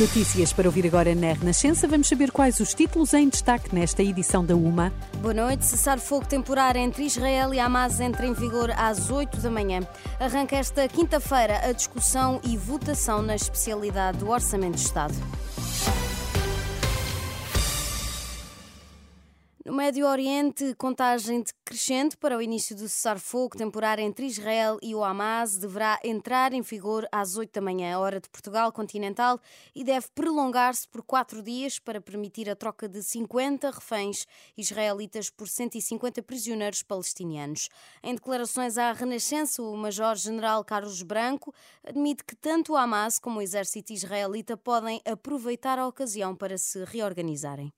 Notícias para ouvir agora na Renascença. Vamos saber quais os títulos em destaque nesta edição da UMA. Boa noite. Cessar fogo temporário entre Israel e Hamas entra em vigor às 8 da manhã. Arranca esta quinta-feira a discussão e votação na especialidade do Orçamento de Estado. Médio Oriente, contagem crescente para o início do cessar-fogo temporário entre Israel e o Hamas deverá entrar em vigor às 8 da manhã, hora de Portugal continental, e deve prolongar-se por quatro dias para permitir a troca de 50 reféns israelitas por 150 prisioneiros palestinianos. Em declarações à Renascença, o Major-General Carlos Branco admite que tanto o Hamas como o exército israelita podem aproveitar a ocasião para se reorganizarem.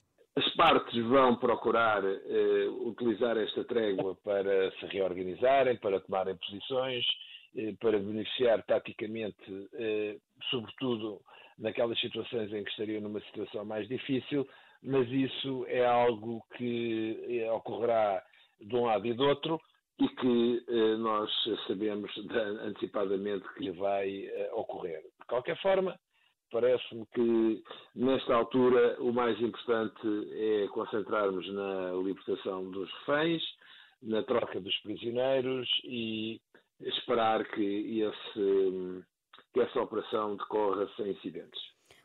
Partes vão procurar eh, utilizar esta trégua para se reorganizarem, para tomarem posições, eh, para beneficiar taticamente, eh, sobretudo naquelas situações em que estariam numa situação mais difícil, mas isso é algo que ocorrerá de um lado e do outro e que nós sabemos antecipadamente que vai ocorrer. De qualquer forma, Parece-me que, nesta altura, o mais importante é concentrarmos na libertação dos reféns, na troca dos prisioneiros e esperar que, esse, que essa operação decorra sem incidentes.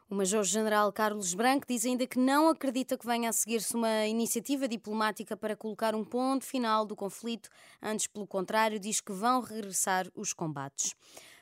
O Major-General Carlos Branco diz ainda que não acredita que venha a seguir-se uma iniciativa diplomática para colocar um ponto final do conflito, antes, pelo contrário, diz que vão regressar os combates.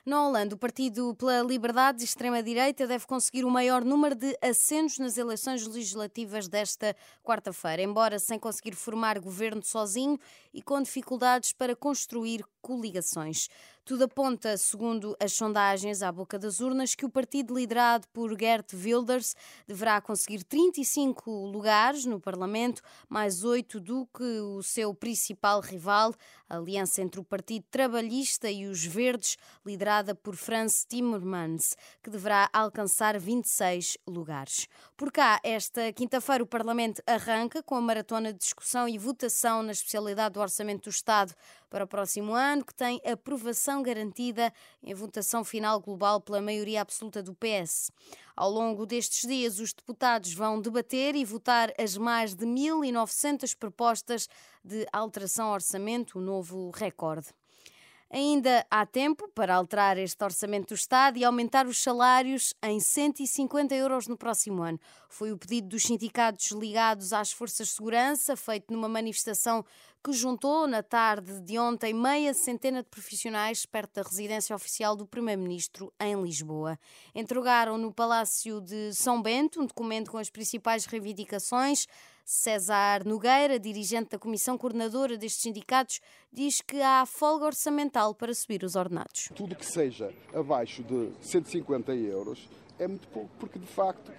Na Holanda, o Partido pela Liberdade de Extrema-Direita deve conseguir o maior número de assentos nas eleições legislativas desta quarta-feira, embora sem conseguir formar governo sozinho e com dificuldades para construir coligações. Tudo aponta, segundo as sondagens à boca das urnas, que o partido liderado por Gert Wilders deverá conseguir 35 lugares no Parlamento, mais oito do que o seu principal rival, a aliança entre o Partido Trabalhista e os Verdes, liderada por Franz Timmermans, que deverá alcançar 26 lugares. Por cá, esta quinta-feira, o Parlamento arranca com a maratona de discussão e votação na especialidade do Orçamento do Estado para o próximo ano, que tem aprovação garantida em votação final global pela maioria absoluta do PS. Ao longo destes dias, os deputados vão debater e votar as mais de 1.900 propostas de alteração ao orçamento, o novo recorde. Ainda há tempo para alterar este orçamento do Estado e aumentar os salários em 150 euros no próximo ano. Foi o pedido dos sindicatos ligados às forças de segurança, feito numa manifestação que juntou na tarde de ontem meia centena de profissionais perto da residência oficial do Primeiro-Ministro em Lisboa. Entregaram no Palácio de São Bento um documento com as principais reivindicações. César Nogueira, dirigente da Comissão Coordenadora destes sindicatos, diz que há folga orçamental para subir os ordenados. Tudo que seja abaixo de 150 euros é muito pouco, porque de facto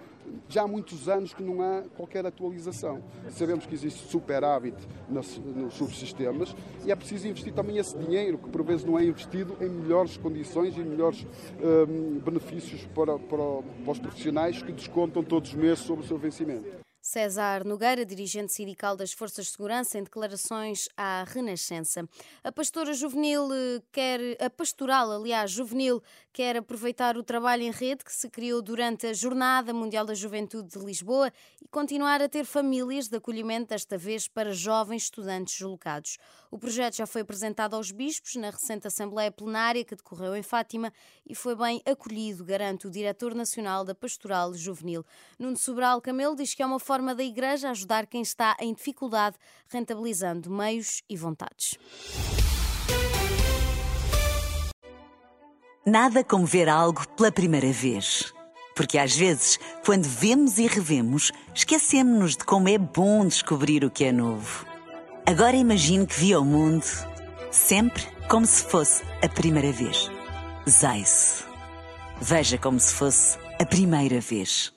já há muitos anos que não há qualquer atualização. Sabemos que existe superávit nos, subsistemas e é preciso investir também esse dinheiro, que por vezes não é investido em melhores condições e melhores um, benefícios para, para, para os profissionais que descontam todos os meses sobre o seu vencimento. César Nogueira, dirigente sindical das Forças de Segurança, em declarações à Renascença. A pastora juvenil eh, quer, a pastoral, aliás, juvenil, quer aproveitar o trabalho em rede que se criou durante a Jornada Mundial da Juventude de Lisboa e continuar a ter famílias de acolhimento, desta vez para jovens estudantes deslocados. O projeto já foi apresentado aos bispos na recente Assembleia Plenária que decorreu em Fátima e foi bem acolhido, garante o diretor nacional da Pastoral Juvenil. Nuno Sobral Camelo diz que é uma forma forma da Igreja ajudar quem está em dificuldade, rentabilizando meios e vontades. Nada como ver algo pela primeira vez. Porque às vezes, quando vemos e revemos, esquecemos-nos de como é bom descobrir o que é novo. Agora imagine que viu o mundo sempre como se fosse a primeira vez. Zais. Veja como se fosse a primeira vez.